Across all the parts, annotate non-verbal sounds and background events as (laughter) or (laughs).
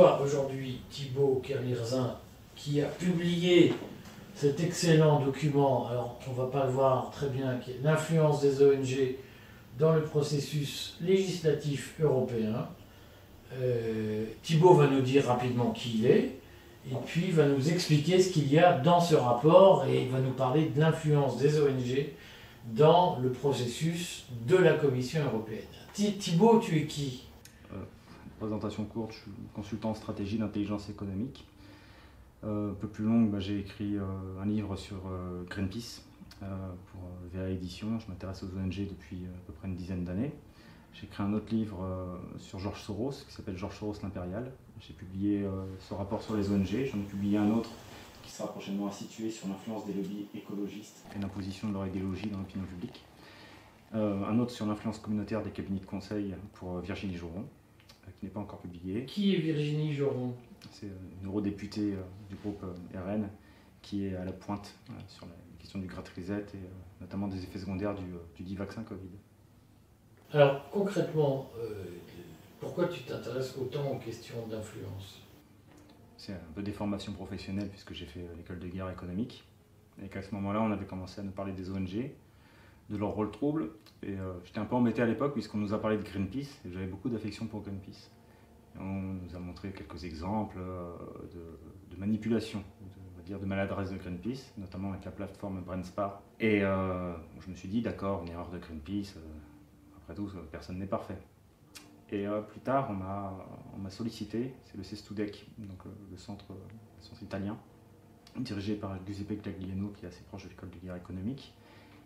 Aujourd'hui Thibaut Kerlirzin qui a publié cet excellent document. Alors, on ne va pas le voir très bien, qui est l'influence des ONG dans le processus législatif européen. Euh, Thibaut va nous dire rapidement qui il est, et puis va nous expliquer ce qu'il y a dans ce rapport, et il va nous parler de l'influence des ONG dans le processus de la Commission européenne. Thibaut, tu es qui? Présentation courte, je suis consultant en stratégie d'intelligence économique. Euh, un peu plus longue, bah, j'ai écrit un livre sur Greenpeace pour VA Édition. Je m'intéresse aux ONG depuis à peu près une dizaine d'années. J'ai écrit un autre livre euh, sur Georges Soros qui s'appelle Georges Soros l'impérial. J'ai publié euh, ce rapport sur les ONG. J'en ai publié un autre qui sera prochainement institué sur l'influence des lobbies écologistes et l'imposition de leur idéologie dans l'opinion publique. Euh, un autre sur l'influence communautaire des cabinets de conseil pour Virginie Joron, qui n'est pas encore publié. Qui est Virginie Joron? C'est une eurodéputée du groupe RN qui est à la pointe sur la question du Great Reset et notamment des effets secondaires du, du dit vaccin Covid. Alors concrètement, euh, pourquoi tu t'intéresses autant aux questions d'influence? C'est un peu des formations professionnelles puisque j'ai fait l'école de guerre économique. Et qu'à ce moment-là, on avait commencé à nous parler des ONG, de leur rôle trouble. Et euh, j'étais un peu embêté à l'époque puisqu'on nous a parlé de Greenpeace et j'avais beaucoup d'affection pour Greenpeace. on nous a montré quelques exemples euh, de, manipulation, de, dire de maladresse de Greenpeace, notamment avec la plateforme Brandspar. Et je me suis dit, d'accord, une erreur de Greenpeace personne n'est parfait. Et euh, plus tard, on m'a sollicité, c'est le CESTUDEC, donc euh, le centre, centre, italien, dirigé par Giuseppe Clagliano, qui est assez proche de l'école de guerre économique,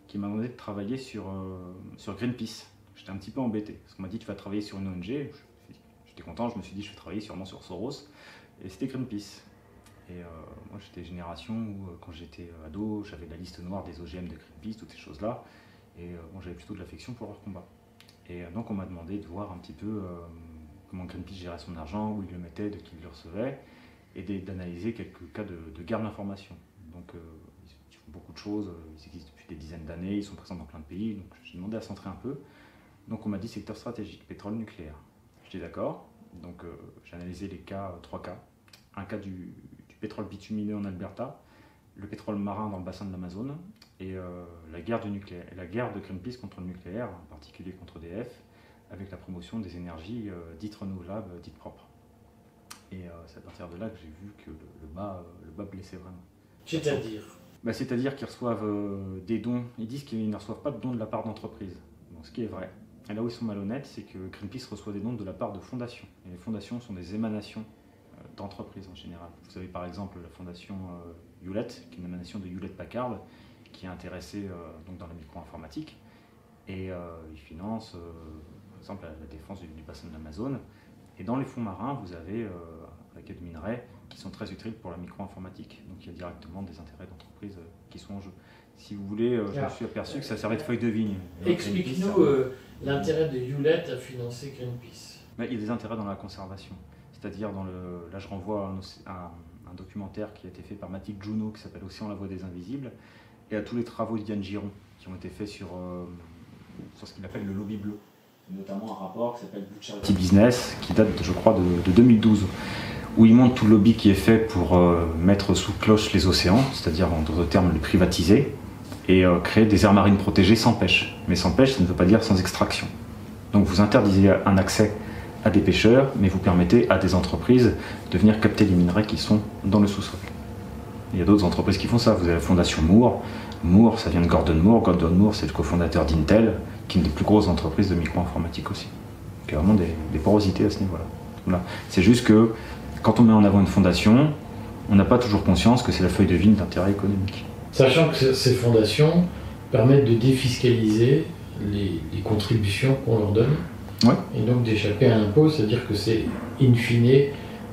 qui m'a demandé de travailler sur, euh, sur Greenpeace. J'étais un petit peu embêté, parce qu'on m'a dit tu vas travailler sur une ONG. J'étais content, je me suis dit je vais travailler sûrement sur Soros, et c'était Greenpeace. Et moi j'étais génération où quand j'étais ado, j'avais la liste noire des OGM de Greenpeace, toutes ces choses-là, et moi j'avais plutôt de l'affection pour leur combat. Et euh, donc on m'a demandé de voir un petit peu euh, comment Greenpeace gérait son argent, où il le mettait, de qui il le recevait, et d'analyser quelques cas de, de guerre d'information. Donc euh, ils font beaucoup de choses, ils existent des dizaines d'années, ils sont présents dans plein de pays, donc j'ai demandé à centrer un peu. Donc on m'a dit secteur stratégique, pétrole nucléaire. J'étais d'accord, donc j'ai analysé les cas, trois cas. Un cas du, du pétrole bitumineux en Alberta, le pétrole marin dans le bassin de l'Amazone et euh, la, guerre de nucléaire, la guerre de Greenpeace contre le nucléaire, en particulier contre EDF, avec la promotion des énergies euh, dites renouvelables, dites propres. Et euh, c'est à partir de là que j'ai vu que le, bas, le bas blessait vraiment. C'est-à-dire bah, C'est-à-dire qu'ils reçoivent des dons, ils disent qu'ils ne reçoivent pas de dons de la part d'entreprises, ce qui est vrai. Et là où ils sont malhonnêtes, c'est que Greenpeace reçoit des dons de la part de fondations. Et les fondations sont des émanations d'entreprises en général. Vous avez par exemple la fondation Hewlett, qui est une émanation de Hewlett Packard, qui est intéressé euh, donc dans la micro-informatique. Et euh, il finance, euh, par exemple, la, défense du, bassin de l'Amazon. Et dans les fonds marins, vous avez quête de minerais qui sont très utiles pour la micro-informatique. Donc il y a directement des intérêts d'entreprise qui sont en jeu. Si vous voulez, je me suis aperçu que ça servait de feuille de vigne. Explique-nous l'intérêt de Hewlett à financer Greenpeace. il y a des intérêts dans la conservation. C'est-à-dire, dans le, là je renvoie à un, documentaire qui a été fait par Mathilde Juno qui s'appelle on la voix des invisibles et à tous les travaux d'Yann Giron qui ont été faits sur, euh, sur ce qu'il appelle le lobby bleu. Notamment un rapport qui s'appelle Charity Business, qui date, je crois, de, 2012, où il montre tout le lobby qui est fait pour euh, mettre sous cloche les océans, c'est-à-dire en d'autres termes les privatiser, et euh, créer des aires marines protégées sans pêche. Mais sans pêche, ça ne veut pas dire sans extraction. Donc vous interdisez un accès à des pêcheurs, mais vous permettez à des entreprises de venir capter les minerais qui sont dans le sous-sol. Il y a d'autres entreprises qui font ça. Vous avez la fondation Moore. Moore, ça vient de Gordon Moore. Gordon Moore, c'est le cofondateur d'Intel, qui est une des plus grosses entreprises de micro-informatique aussi. Il y a vraiment des, porosités à ce niveau-là. C'est juste que quand on met en avant une fondation, on n'a pas toujours conscience que c'est la feuille de vigne d'intérêt économique. Sachant que ces fondations permettent de défiscaliser les, contributions qu'on leur donne. Et donc d'échapper à l'impôt, c'est-à-dire que c'est in fine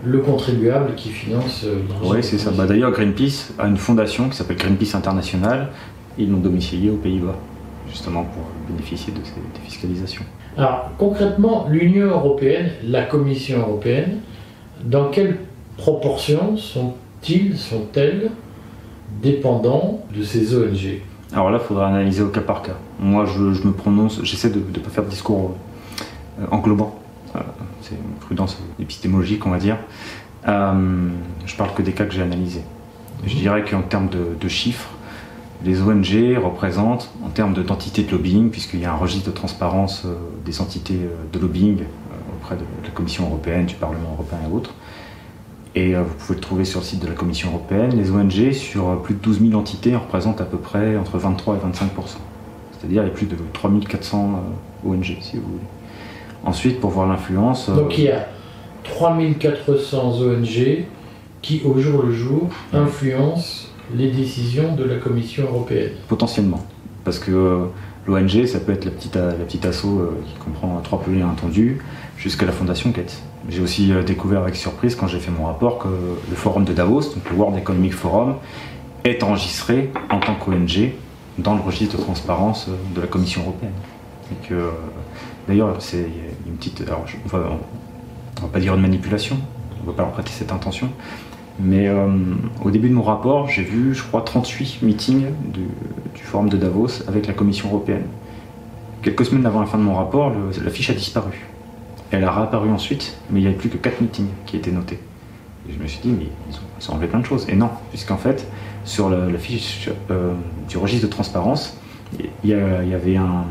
le contribuable qui finance euh, Oui, c'est ça. Bah, D'ailleurs, Greenpeace a une fondation qui s'appelle Greenpeace International. Ils l'ont domicilié aux Pays-Bas, justement pour bénéficier de ces défiscalisations. Alors, concrètement, l'Union européenne, la Commission européenne, dans quelle proportion sont-ils, sont-elles dépendants de ces ONG Alors là, il faudra analyser au cas par cas. Moi, je, me prononce, j'essaie de ne pas faire de discours euh, englobant c'est une prudence épistémologique, on va dire. je parle que des cas que j'ai analysés. Je dirais qu'en termes de, chiffres, les ONG représentent, en termes d'entités de, lobbying, puisqu'il y a un registre de transparence des entités de lobbying auprès de la Commission européenne, du Parlement européen et autres, et vous pouvez le trouver sur le site de la Commission européenne, les ONG, sur plus de 12 000 entités, représentent à peu près entre 23 et 25 C'est-à-dire il y a plus de 3400 ONG, si vous voulez. Ensuite, pour voir l'influence. Euh, Donc il y a 3400 ONG qui, au jour le jour, influencent les décisions de la Commission européenne. Potentiellement. Parce que euh, l'ONG, ça peut être la petite, la petite asso euh, qui comprend trois pays entendus, jusqu'à la Fondation Gates. J'ai aussi découvert avec surprise quand j'ai fait mon rapport que le forum de Davos, donc le World Economic Forum, est enregistré en tant qu'ONG dans le registre de transparence de la Commission européenne. Et que D'ailleurs, c'est une petite. On, va, va pas dire une manipulation, on ne va pas leur prêter cette intention. Mais euh, au début de mon rapport, j'ai vu, je crois, 38 meetings du, Forum de Davos avec la Commission européenne. Quelques semaines avant la fin de mon rapport, la fiche a disparu. Elle a réapparu ensuite, mais il n'y avait plus que 4 meetings qui étaient notés. Et je me suis dit, mais ils ont, enlevé plein de choses. Et non, puisqu'en fait, sur la, fiche euh, du registre de transparence, il y, avait un,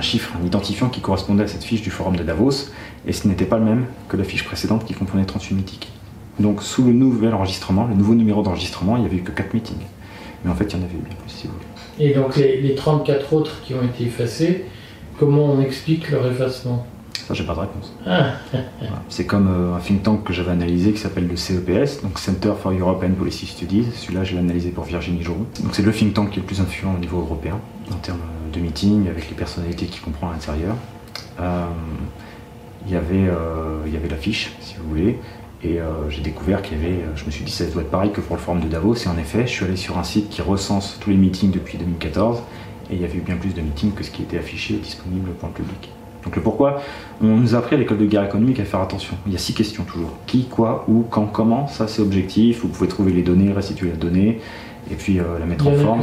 chiffre, un identifiant qui correspondait à cette fiche du forum de Davos, et ce n'était pas le même que la fiche précédente qui comprenait 38 meetings. Donc sous le nouvel enregistrement, le nouveau numéro d'enregistrement, il n'y avait eu que 4 meetings. Mais en fait, il y en avait eu bien plus, si vous voulez. Et donc les, 34 autres qui ont été effacés, comment on explique leur effacement? Ça, j'ai pas de réponse. Ah. C'est comme euh, un think tank que j'avais analysé qui s'appelle le CEPS, donc Center for European Policy Studies. Celui-là, je l'ai analysé pour Virginie Jourou. Donc c'est le think tank qui est le plus influent au niveau européen en termes de meeting avec les personnalités qui comprend à l'intérieur. Euh, il y avait, euh, il y avait l'affiche, si vous voulez, et euh, j'ai découvert qu'il y avait, je me suis dit ça doit être pareil que pour le forum de Davos, et en effet, je suis allé sur un site qui recense tous les meetings depuis 2014, et il y avait eu bien plus de meetings que ce qui était affiché et disponible pour le public. Donc le pourquoi, on nous a appris à l'école de guerre économique à faire attention. Il y a six questions toujours. Qui, quoi, où, quand, comment, ça c'est objectif, vous pouvez trouver les données, restituer les données, et puis la mettre en forme.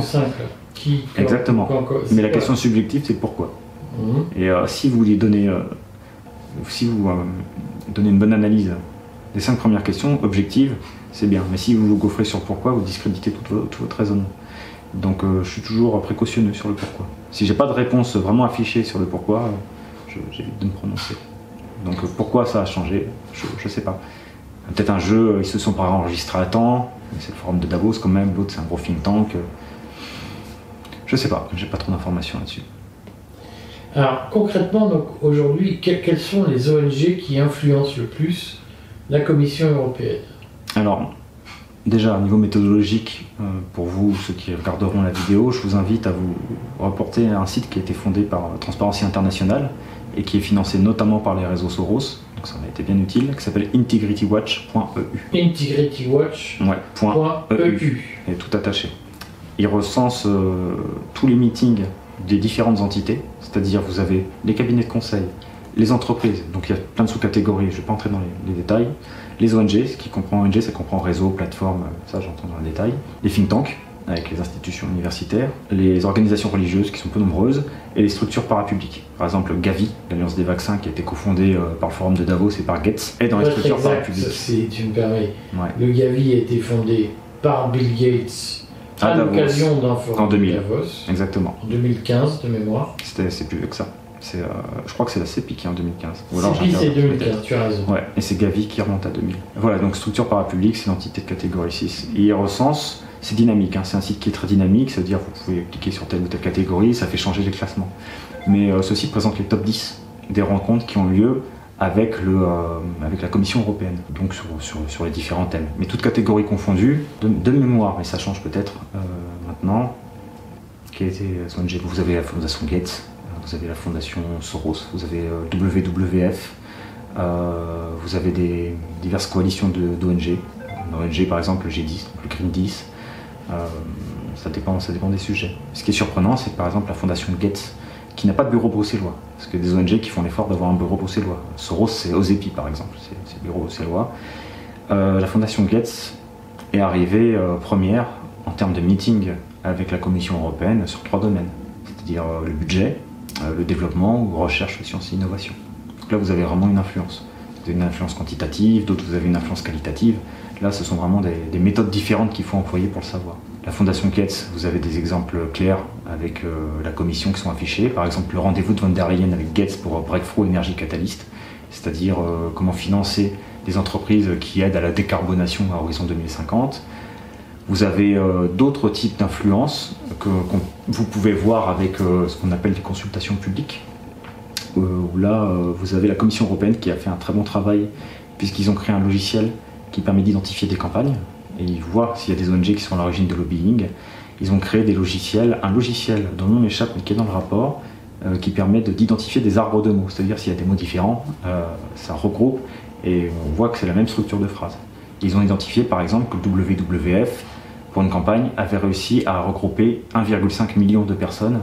Exactement. Mais la question subjective, c'est pourquoi. Mhm. Et euh, si vous lui donnez, euh, si vous euh, donnez une bonne analyse des cinq premières questions objectives, c'est bien. Mais si vous vous gaufrez sur pourquoi, vous discréditez tout, votre raisonnement. Donc je suis toujours précautionneux sur le pourquoi. Si j'ai pas de réponse vraiment affichée sur le pourquoi, j'évite de me prononcer. Donc pourquoi ça a changé, je, ne sais pas. Peut-être un jeu, ils se sont pas enregistrés à temps, c'est le forum de Davos quand même, l'autre c'est un gros think tank. Je sais pas, j'ai pas trop d'informations là-dessus. Alors concrètement, donc aujourd'hui, quelles sont les ONG qui influencent le plus la Commission européenne? Alors, déjà, au niveau méthodologique, euh, pour vous, ceux qui regarderont la vidéo, je vous invite à vous reporter à un site qui a été fondé par Transparency International et qui est financé notamment par les réseaux Soros, donc ça m'a été bien utile, qui s'appelle integritywatch.eu. Integritywatch.eu. Et tout attaché il recense euh, tous les meetings des différentes entités, c'est-à-dire vous avez les cabinets de conseil, les entreprises, donc il y a plein de sous-catégories, je ne vais pas entrer dans les, détails, les ONG, ce qui comprend ONG, ça comprend réseau, plateforme, ça j'entends dans le détail, les think tanks, avec les institutions universitaires, les organisations religieuses qui sont peu nombreuses, et les structures parapubliques. Par exemple, Gavi, l'Alliance des vaccins qui a été cofondée euh, par le Forum de Davos et par Gates, est dans les structures parapubliques. Si tu me permets, le Gavi a été fondé par Bill Gates à, l'occasion d'un forum en 2000. Davos. Exactement. En 2015 de mémoire. C'est plus vieux que ça. Euh, je crois que c'est la CEPI qui est en 2015. CEPI c'est 2015, tu as raison. Ouais, et c'est Gavi qui remonte à 2000. Voilà, donc structure parapublique, c'est l'entité de catégorie 6. Et il recense, c'est dynamique, hein. c'est un site qui est très dynamique, c'est-à-dire vous pouvez cliquer sur telle ou telle catégorie, ça fait changer les classements. Mais euh, ce site présente les top 10 des rencontres qui ont lieu avec, le, euh, avec la Commission européenne, donc sur, sur, les différents thèmes. Mais toutes catégories confondues, de, mémoire, mais ça change peut-être euh, maintenant, qui a été, vous avez la Fondation Gates, vous avez la Fondation Soros, vous avez WWF, vous avez des diverses coalitions d'ONG, ONG par exemple le G10, le Green 10, ça, dépend, ça dépend des sujets. Ce qui est surprenant, c'est que par exemple la Fondation Gates, qui n'a pas de bureau bruxellois. Parce que des ONG qui font l'effort d'avoir un bureau bruxellois. Soros, c'est OZEPI par exemple, c'est bureau bruxellois. Euh, la fondation Gates est arrivée euh, première en termes de meeting avec la Commission européenne sur trois domaines, c'est-à-dire euh, le budget, le développement recherche, sciences et innovation. Donc là, vous avez vraiment une influence. Vous avez une influence quantitative, d'autres, vous avez une influence qualitative. Là, ce sont vraiment des, méthodes différentes qu'il faut employer pour le savoir. La Fondation Ketz, vous avez des exemples clairs avec euh, la commission qui sont affichés. Par exemple, le rendez-vous de von der Leyen avec Gates pour Breakthrough Energy Catalyst, c'est-à-dire euh, comment financer des entreprises qui aident à la décarbonation à horizon 2050. Vous avez euh, d'autres types d'influences que vous pouvez voir avec ce qu'on appelle des consultations publiques. là, vous avez la Commission européenne qui a fait un très bon travail puisqu'ils ont créé un logiciel qui permet d'identifier des campagnes et ils voient s'il y a des ONG qui sont à l'origine de lobbying. Ils ont créé des logiciels, un logiciel dont le nom m'échappe mais qui est dans le rapport, euh, qui permet d'identifier des arbres de mots. C'est-à-dire s'il y a des mots différents, euh, ça regroupe et on voit que c'est la même structure de phrase. Ils ont identifié par exemple que le WWF, pour une campagne, avait réussi à regrouper 1,5 million de personnes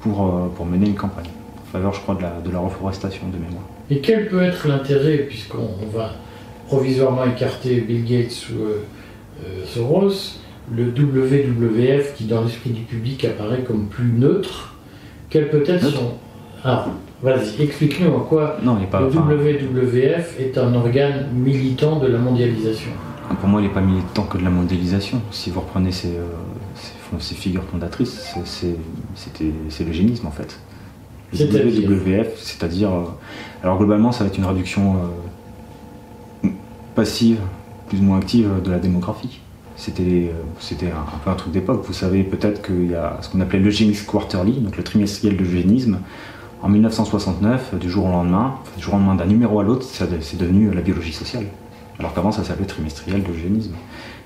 pour, euh, pour mener une campagne en faveur, je crois, de la, de la reforestation de mémoire. Et quel peut être l'intérêt, puisqu'on va provisoirement écarté Bill Gates ou euh, euh, Soros, le WWF qui dans l'esprit du public apparaît comme plus neutre, quel peut être son... Ah, vas-y, explique-nous en quoi non, pas, le WWF est un organe militant de la mondialisation. Pour moi, il n'est pas militant que de la mondialisation. Si vous reprenez ses, euh, figures fondatrices, c'est l'eugénisme en fait. Le WWF, c'est-à-dire... alors globalement, ça va être une réduction passive, plus ou moins active de la démographie. C'était c'était un, peu un truc d'époque. Vous savez peut-être qu'il y a ce qu'on appelait l'eugénisme quarterly, donc le trimestriel d'eugénisme. En 1969, du jour au lendemain, du jour au lendemain d'un numéro à l'autre, c'est devenu la biologie sociale. Alors qu'avant, ça s'appelait trimestriel d'eugénisme.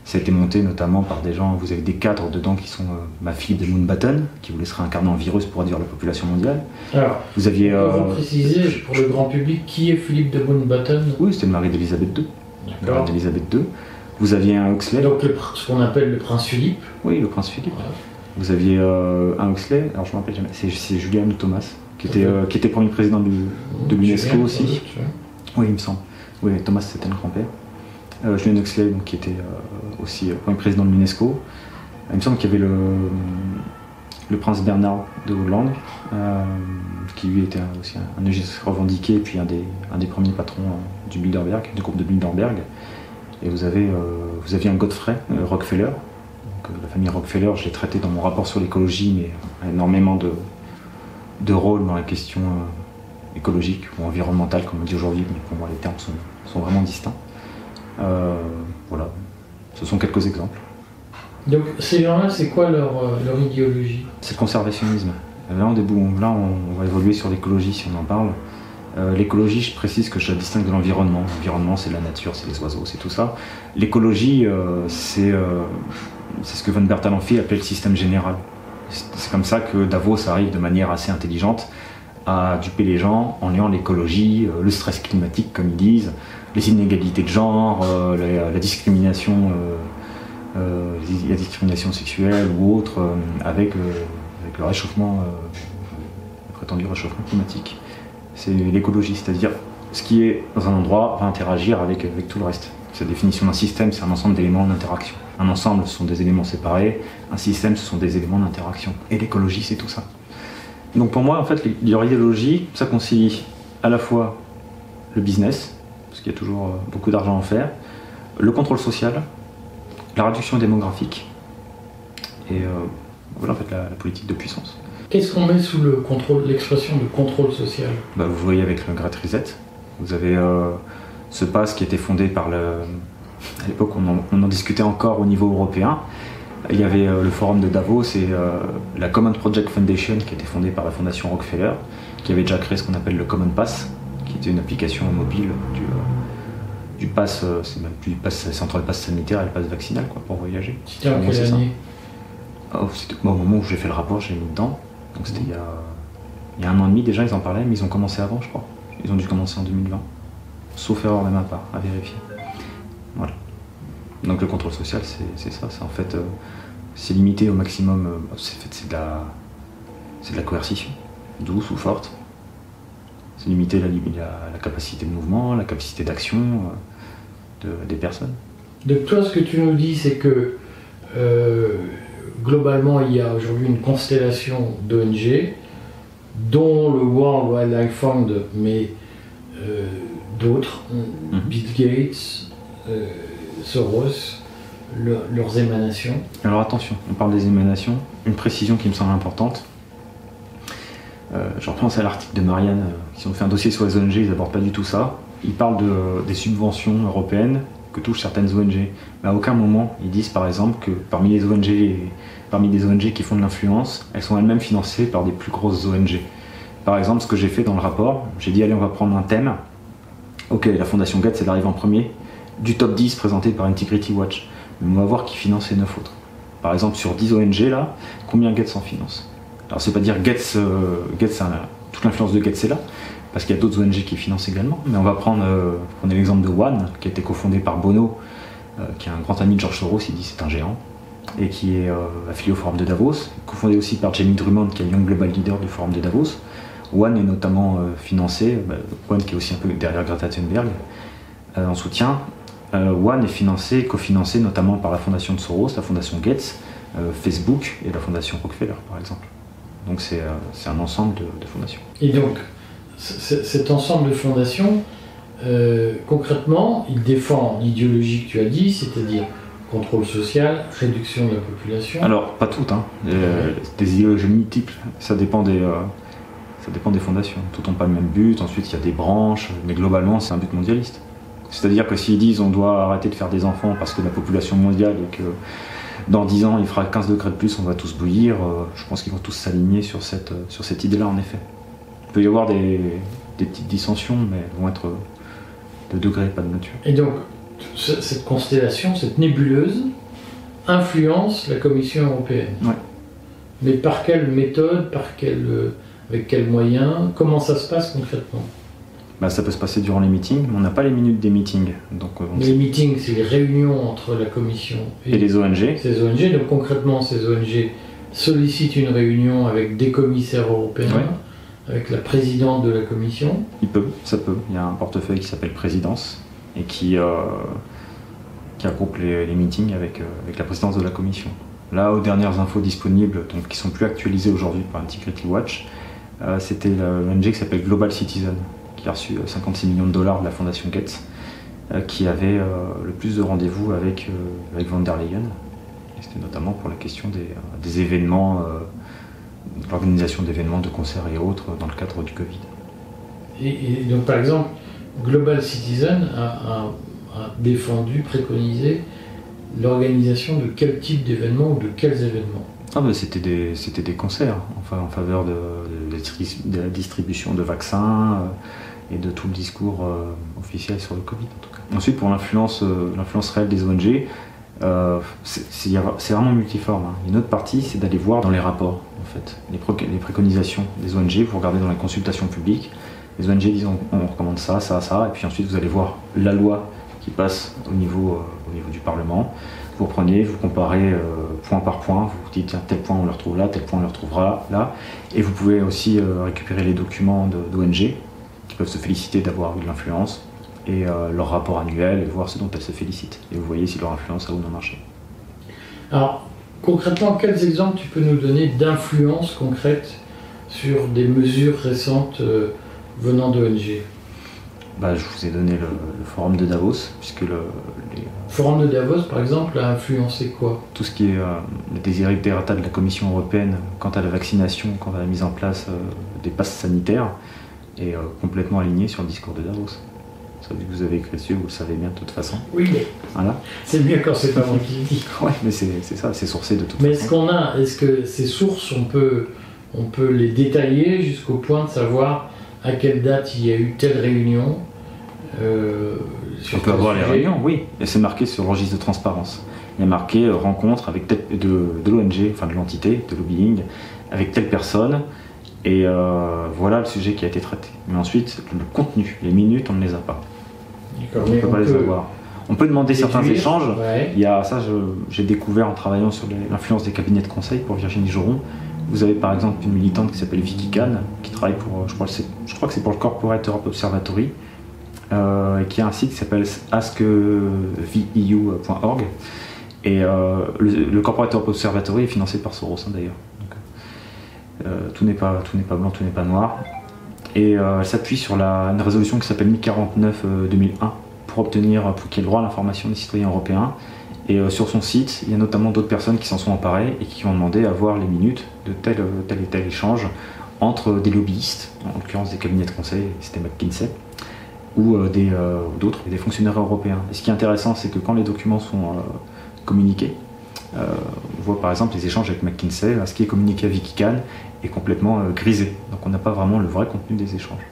Ça a été monté notamment par des gens, vous avez des cadres dedans qui sont euh, ma fille de Moonbatten, qui vous laissera incarner un virus pour réduire la population mondiale. Alors, vous aviez. Euh, préciser pour le grand public qui est Philippe de Moonbatten Oui, c'était le mari d'Elisabeth II d'Elisabeth II. Vous aviez un Huxley. Donc ce qu'on appelle le prince Philippe. Oui, le prince Philippe. Vous aviez euh, un Huxley, alors je ne me rappelle jamais, c'est Julien ou Thomas, qui était, euh, qui était premier président de l'UNESCO aussi. Oui, il me semble. Oui, Thomas c'était un grand-père. Euh, Julien Huxley, donc, qui était aussi premier président de l'UNESCO. Il me semble qu'il y avait le, le prince Bernard de Hollande, qui lui était aussi un, un revendiqué, puis un des, un des premiers patrons du Bilderberg, du groupe de Bilderberg. Et vous, avez, euh, vous aviez un Godfrey euh, Rockefeller. Donc, euh, la famille Rockefeller, je l'ai traité dans mon rapport sur l'écologie, mais énormément de, de rôle dans la question écologique ou environnementale, comme on dit aujourd'hui, mais pour moi les termes sont, sont vraiment distincts. voilà, ce sont quelques exemples. Donc ces gens-là, c'est quoi leur, leur idéologie? C'est le conservationnisme. Là on, là, on va évoluer sur l'écologie si on en parle. Euh, l'écologie, je précise que je la distingue de l'environnement. L'environnement, c'est la nature, c'est les oiseaux, c'est tout ça. L'écologie, euh, euh, c'est ce que Von Bertalanffy appelait le système général. C'est comme ça que Davos arrive de manière assez intelligente à duper les gens en liant l'écologie, le stress climatique, comme ils disent, les inégalités de genre, la, discrimination, la discrimination sexuelle ou autre, avec, avec le réchauffement, le prétendu réchauffement climatique c'est l'écologie, c'est-à-dire ce qui est dans un endroit va interagir avec, tout le reste. La définition d'un système, c'est un ensemble d'éléments d'interaction. Un ensemble, ce sont des éléments séparés. Un système, ce sont des éléments d'interaction. Et l'écologie, c'est tout ça. Donc pour moi, en fait, l'idéologie, ça concilie à la fois le business, parce qu'il y a toujours euh, beaucoup d'argent à en faire, le contrôle social, la réduction démographique, et euh, voilà en fait la politique de puissance. Qu'est-ce qu'on met sous le contrôle, l'expression de contrôle social bah, Vous voyez avec le Great Reset, vous avez euh, ce pass qui était fondé par le. À l'époque, on, en discutait encore au niveau européen. Il y avait euh, le forum de Davos et euh, la Common Project Foundation qui était fondée par la fondation Rockefeller, qui avait déjà créé ce qu'on appelle le Common Pass, qui était une application mobile du, du pass, c'est même plus du pass, c'est entre le pass sanitaire et le pass vaccinal quoi, pour voyager. C'était en quelle année? Oh, Au moment où j'ai fait le rapport, j'ai mis dedans. Donc c'était il, y a un an et demi déjà, ils en parlaient, mais ils ont commencé avant, je crois. Ils ont dû commencer en 2020. Sauf erreur de ma part, à vérifier. Voilà. Donc le contrôle social, c'est ça. C'est en fait, euh, c'est limité au maximum. Euh, c'est de la, c'est de la coercition, douce ou forte. C'est limiter la, la, capacité de mouvement, la capacité d'action euh, de, des personnes. Donc toi, ce que tu nous dis, c'est que globalement, il y a aujourd'hui une constellation d'ONG, dont le World Wildlife Fund, mais d'autres, Mhm. Bill Gates, euh, Soros, leur- leurs émanations. Alors attention, on parle des émanations. Une précision qui me semble importante. Euh, je repense à l'article de Marianne, euh, qui ont fait un dossier sur les ONG, ils n'abordent pas du tout ça. Ils parlent de, euh, des subventions européennes que touchent certaines ONG. Mais à aucun moment, ils disent par exemple que parmi les ONG, parmi les ONG qui font de l'influence, elles sont elles-mêmes financées par des plus grosses ONG. Par exemple, ce que j'ai fait dans le rapport, j'ai dit allez, on va prendre un thème. Ok, la Fondation Gates, elle arrive en premier, du top 10 présenté par Integrity Watch. Mais on va voir qui finance les 9 autres. Par exemple, sur 10 ONG, là, combien Gates en finance? Alors, c'est pas dire Gates, euh, Gates toute l'influence de Gates est là, parce qu'il y a d'autres ONG qui financent également. Mais on va prendre, euh, l'exemple de One, qui a été cofondé par Bono, euh, qui est un grand ami de George Soros, il dit c'est un géant, et qui est euh, affilié au Forum de Davos, cofondé aussi par Jamie Drummond, qui est Young Global Leader du Forum de Davos. One est notamment financé, bah, One qui est aussi un peu derrière Greta Thunberg, en soutien. One est financé, cofinancé notamment par la fondation de Soros, la fondation Gates, Facebook et la fondation Rockefeller par exemple. Donc c'est un ensemble de, de fondations. Et donc, cet ensemble de fondations, euh, concrètement, il défend l'idéologie que tu as dit, c'est-à-dire contrôle social, réduction de la population. Alors pas toutes, hein. Euh, des idéologies multiples, ça dépend des, euh, fondations. Toutes n'ont pas le même but, ensuite il y a des branches, mais globalement c'est un but mondialiste. C'est-à-dire que s'ils disent on doit arrêter de faire des enfants parce que la population mondiale et que dans 10 ans il fera 15 degrés de plus, on va tous bouillir, je pense qu'ils vont tous s'aligner sur cette, sur cette idée-là en effet. Il peut y avoir des, des petites dissensions, mais elles vont être de degré, pas de nature. Et donc, ce- cette constellation, cette nébuleuse, influence la Commission européenne. Ouais. Mais par quelle méthode, par quel, euh, avec quels moyens, comment ça se passe concrètement? Bah, ça peut se passer durant les meetings, mais on n'a pas les minutes des meetings. Donc, euh, on Les meetings, c'est les réunions entre la Commission et, et les ONG, ces ONG. Donc concrètement, ces ONG sollicitent une réunion avec des commissaires européens, Ouais. Avec la présidente de la Commission. Il peut, ça peut. Il y a un portefeuille qui s'appelle Présidence et qui, euh, qui regroupe les, meetings avec, euh, avec la présidence de la commission. Là, aux dernières infos disponibles, donc, qui sont plus actualisées aujourd'hui par Integrity Watch, euh, c'était l'ONG qui s'appelle Global Citizen, qui a reçu euh, 56 millions de dollars de la fondation Gates, euh, qui avait euh, le plus de rendez-vous avec, euh, avec Van der Leyen. C'était notamment pour la question des, euh, des événements, euh, l'organisation d'événements, de concerts et autres dans le cadre du Covid. Et, et donc par exemple, Global Citizen a, a- a défendu, préconisé l'organisation de quel type d'événements ou de quels événements? Ah bah, c'était des c'était des concerts enfin en faveur de, la distribution de vaccins euh, et de tout le discours euh, officiel sur le Covid en tout cas. Ensuite pour l'influence euh, l'influence réelle des ONG, euh, c'est vraiment multiforme. hein. Une autre partie c'est d'aller voir dans les rapports en fait les, préconisations des ONG. Vous regardez dans les consultations publiques, les ONG disent on, recommande ça, ça, ça, et puis ensuite vous allez voir la loi qui passe au niveau euh, du Parlement. Vous prenez, vous comparez euh, point par point, vous dites tiens, tel point on le retrouve là, tel point on le retrouvera là. Et vous pouvez aussi récupérer les documents d'ONG qui peuvent se féliciter d'avoir eu de l'influence et euh, leur rapport annuel et voir ce dont elles se félicitent. Et vous voyez si leur influence a ou non marché. Alors concrètement, quels exemples tu peux nous donner d'influence concrète sur des mesures récentes euh, venant d'ONG Bah, je vous ai donné le, le forum de Davos, puisque le, les- Le Forum de Davos, par exemple, a influencé quoi? Tout ce qui est euh, les desiderata de la Commission européenne quant à la vaccination, quant à la mise en place euh, des passes sanitaires, est euh, complètement aligné sur le discours de Davos. Ça, vu que vous avez écrit dessus, vous le savez bien de toute façon. Oui, mais Voilà. c'est mieux quand c'est pas moi qui le dis. (laughs) Ouais, mais c'est ça, c'est sourcé de toute Mais est-ce façon. qu'on a, est-ce que ces sources, on peut, on peut les détailler jusqu'au point de savoir à quelle date il y a eu telle réunion euh, On peut avoir les réunions, oui. Et c'est marqué sur le registre de transparence. Il y a marqué euh, rencontre avec de l'ONG, enfin de l'entité, de lobbying, avec telle personne. Et euh, voilà le sujet qui a été traité. Mais ensuite, le contenu, les minutes, on ne les a pas. On ne peut pas les avoir. On peut demander certains échanges. ouais. Il y a ça, j'ai découvert en travaillant sur l'influence des cabinets de conseil pour Virginie Joron. Vous avez par exemple une militante qui s'appelle Vicky Kahn, qui travaille pour, euh, je crois, que c'est- je crois que c'est pour le Corporate Europe Observatory, euh, et qui a un site qui s'appelle askveu.org. Et euh, le, le Corporate Europe Observatory est financé par Soros hein, d'ailleurs. Donc, euh, tout n'est pas, tout n'est pas blanc, tout n'est pas noir. Et elle s'appuie sur une résolution qui s'appelle 1049-2001 pour obtenir, pour qu'il y ait le droit à l'information des citoyens européens. Et sur son site, il y a notamment d'autres personnes qui s'en sont emparées et qui ont demandé à voir les minutes de tel, et tel échange entre des lobbyistes, en l'occurrence des cabinets de conseil, c'était McKinsey, ou euh, euh, d'autres, des fonctionnaires européens. Et ce qui est intéressant, c'est que quand les documents sont euh, communiqués, on voit par exemple les échanges avec McKinsey, ce qui est communiqué à Wikican est complètement grisé. Donc on n'a pas vraiment le vrai contenu des échanges.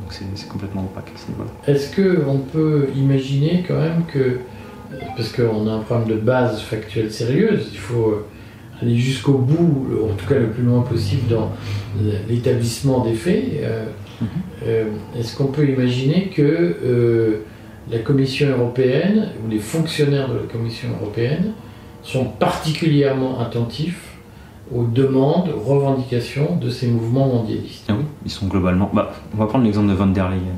Donc c'est, complètement opaque à ce niveau-là. Est-ce qu'on peut imaginer quand même que, parce qu'on a un problème de base factuelle sérieuse, il faut aller jusqu'au bout, en tout cas le plus loin possible dans l'établissement des faits. Euh, est-ce qu'on peut imaginer que euh, la Commission européenne ou les fonctionnaires de la Commission européenne sont particulièrement attentifs aux demandes, aux revendications de ces mouvements mondialistes ah Oui, ils sont globalement. Bah, on va prendre l'exemple de von der Leyen.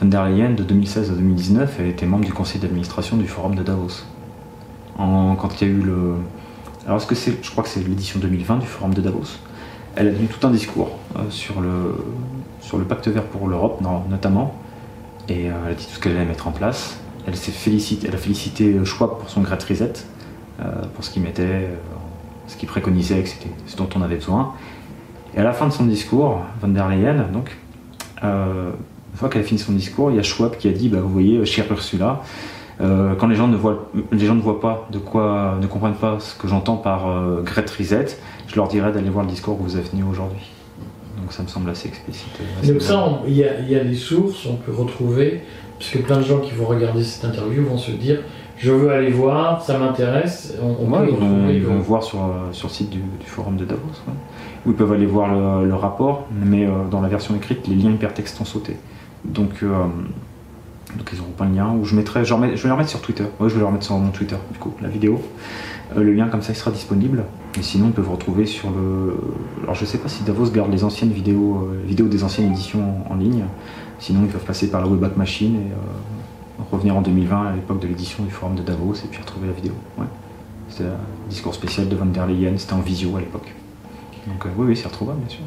Von der Leyen, de 2016 à 2019, elle était membre du conseil d'administration du Forum de Davos. quand il y a eu le. Alors, est-ce que c'est. Je crois que c'est l'édition 2020 du Forum de Davos. Elle a tenu tout un discours euh, sur le, sur le pacte vert pour l'Europe notamment, et euh, elle a dit tout ce qu'elle allait mettre en place. Elle, félicité, elle a félicité euh, Schwab pour son Great Reset, pour ce qu'il mettait, ce qu'il préconisait, c'était ce dont on avait besoin. Et à la fin de son discours, von der Leyen, donc, une fois qu'elle a fini son discours, il y a Schwab qui a dit, bah, vous voyez, chère Ursula, quand les gens, ne voient, les gens ne voient pas de quoi, ne comprennent pas ce que j'entends par Great Reset, je leur dirais d'aller voir le discours que vous avez tenu aujourd'hui donc ça me semble assez explicite. donc ça, il y, a des sources, on peut retrouver, puisque plein de gens qui vont regarder cette interview vont se dire je veux aller voir, ça m'intéresse. On, ils, vont, voir sur, euh, sur le site du, forum de Davos. Ou ils peuvent aller voir le, rapport, mais euh, dans la version écrite, les liens hypertextes sont sautés. Donc, euh, donc ils n'auront pas le lien. Ou je, mettrai, je, vais les remettre sur Twitter. Ouais, je vais les remettre sur mon Twitter, du coup, la vidéo. le lien, comme ça, il sera disponible. Et sinon, ils peuvent retrouver sur le. Alors, je sais pas si Davos garde les anciennes vidéos, vidéos des anciennes éditions en, ligne. Sinon, ils peuvent passer par la Webback Machine et revenir en 2020 à l'époque de l'édition du forum de Davos et puis retrouver la vidéo. Ouais. C'était un discours spécial de Van der Leyen, c'était en visio à l'époque. Donc, euh, oui, oui, c'est retrouvable, bien sûr.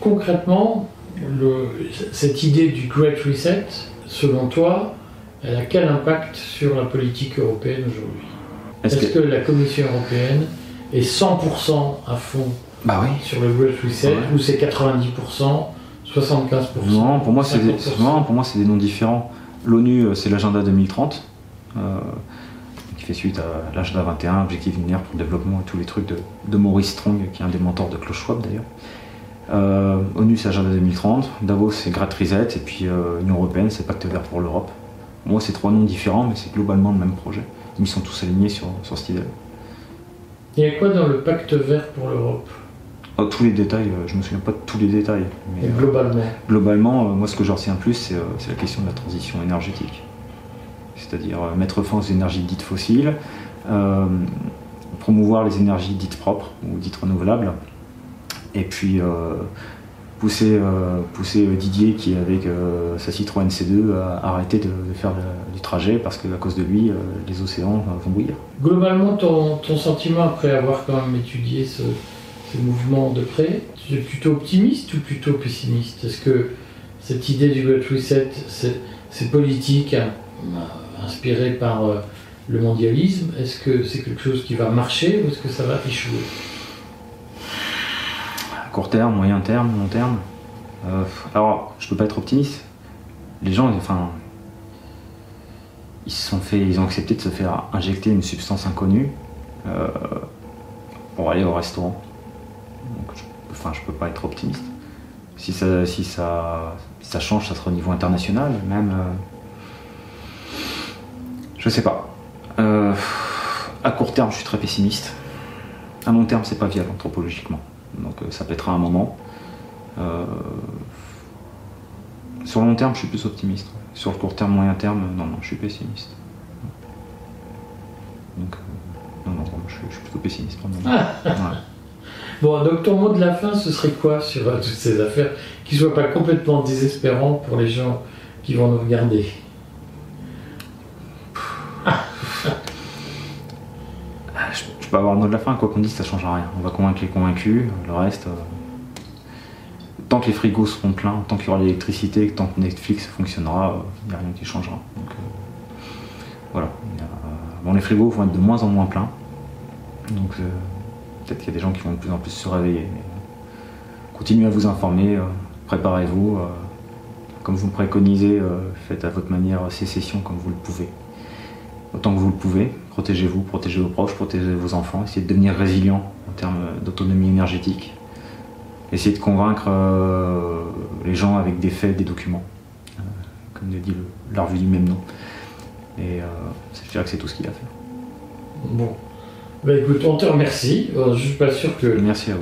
Concrètement, le, cette idée du Great Reset, selon toi, elle a quel impact sur la politique européenne aujourd'hui? Est-ce que la Commission européenne et 100% à fond bah oui. sur le Great Reset, ou c'est 90%, 75% Non, pour moi, c'est des, pour moi, c'est des noms différents. L'ONU, euh, c'est l'agenda 2030, euh, qui fait suite à l'agenda 21, objectif linéaire pour le développement et tous les trucs de, Maurice Strong, qui est un des mentors de Klaus Schwab d'ailleurs. Euh, ONU, c'est l'agenda 2030, Davos, c'est Great Reset, et puis Union Européenne, c'est Pacte Vert pour l'Europe. Moi, c'est trois noms différents, mais c'est globalement le même projet. Ils sont tous alignés sur, sur cette idée il y a quoi dans le pacte vert pour l'Europe? Oh, Tous les détails, euh, je me souviens pas de tous les détails. Mais, globalement euh, Globalement, euh, moi ce que je retiens plus, c'est la question de la transition énergétique. C'est-à-dire mettre fin aux énergies dites fossiles, promouvoir les énergies dites propres ou dites renouvelables, et puis pousser, pousser Didier qui avec sa Citroën C2 a arrêté de, faire du trajet parce qu'à cause de lui les océans vont bouillir. Globalement ton, ton, sentiment après avoir quand même étudié ce, ce mouvement de près, tu es plutôt optimiste ou plutôt pessimiste? Est-ce que cette idée du Great Reset, c'est politique, inspiré par le mondialisme, est-ce que c'est quelque chose qui va marcher ou est-ce que ça va échouer? Court terme, moyen terme, long terme? Euh, alors, je peux pas être optimiste. Les gens, enfin, ils sont ils ont accepté de se faire injecter une substance inconnue euh, pour aller au restaurant. Enfin, je peux pas être optimiste. Si ça, si ça, ça change, ça sera au niveau international, même. Euh, je sais pas. à court terme, je suis très pessimiste. À long terme, c'est pas viable anthropologiquement. Donc euh, ça pètera un moment. Euh, sur le long terme, je suis plus optimiste. Sur le court terme, moyen terme, non, non, je suis pessimiste. Donc, euh, non, non, je suis, plutôt pessimiste pour le moment. (laughs) Bon, donc ton mot de la fin, ce serait quoi sur toutes ces affaires qui ne soient pas complètement désespérants pour les gens qui vont nous regarder? Avoir un mot de la fin, quoi qu'on dise, ça change rien. On va convaincre les convaincus, le reste. Euh, tant que les frigos seront pleins, tant qu'il y aura l'électricité, tant que Netflix fonctionnera, il n'y a rien qui changera. Voilà. bon, les frigos vont être de moins en moins pleins. Donc peut-être qu'il y a des gens qui vont de plus en plus se réveiller. continuez à vous informer, préparez-vous. comme vous me préconisez, faites à votre manière sécession comme vous le pouvez autant que vous le pouvez. Protégez-vous, protégez vos proches, protégez vos enfants. Essayez de devenir résilient en termes d'autonomie énergétique. Essayez de convaincre euh, les gens avec des faits, des documents, euh, comme le dit la revue du même nom. Et euh, je dirais que c'est tout ce qu'il a à faire. Bon. Bah écoute, on te remercie. je ne suis pas sûr que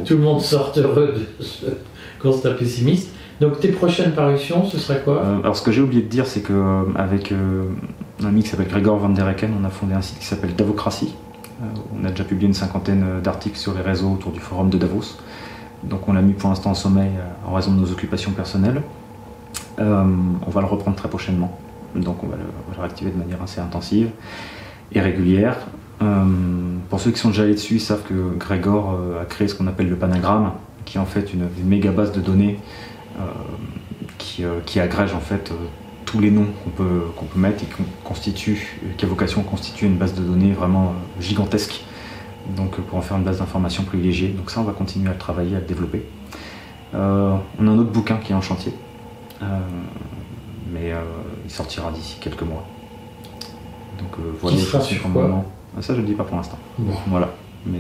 tout le monde sorte heureux de ce (laughs) constat pessimiste. Donc tes prochaines parutions, ce serait quoi? Alors ce que j'ai oublié de dire, c'est qu'avec un ami qui s'appelle Gregor Van der Ecken, on a fondé un site qui s'appelle Davocratie. Euh, on a déjà publié une cinquantaine d'articles sur les réseaux autour du forum de Davos. Donc on l'a mis pour l'instant en sommeil euh, en raison de nos occupations personnelles. Euh, on va le reprendre très prochainement. Donc on va le, réactiver de manière assez intensive et régulière. Pour ceux qui sont déjà allés dessus, ils savent que Gregor a créé ce qu'on appelle le panagramme, qui est en fait une, méga base de données qui, qui, agrège en fait tous les noms qu'on peut, qu'on peut mettre et qui, constitue, qui a vocation à constituer une base de données vraiment euh, gigantesque. Donc euh, pour en faire une base d'information privilégiée. Donc ça, on va continuer à le travailler, à le développer. Euh, on a un autre bouquin qui est en chantier, mais il sortira d'ici quelques mois. Donc voilà. Qui sera sur quoi ah, Ça, je ne le dis pas pour l'instant. Voilà. Mais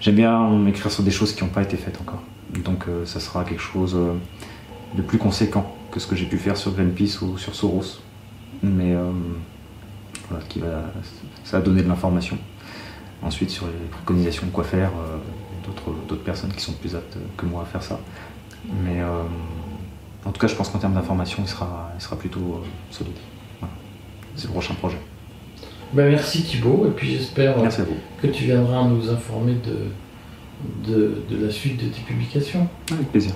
j'aime bien écrire sur des choses qui n'ont pas été faites encore. Donc ça sera quelque chose de plus conséquent que ce que j'ai pu faire sur Greenpeace ou sur Soros. Mais euh, voilà, qui va, ça a donné de l'information. Ensuite, sur les préconisations de quoi faire, euh, d'autres personnes qui sont plus aptes que moi à faire ça. Mais euh, en tout cas, je pense qu'en termes d'information, il sera, il sera plutôt solide. C'est le prochain projet. Ben merci Thibault, et puis j'espère que tu viendras nous informer de, de, de la suite de tes publications. Avec plaisir.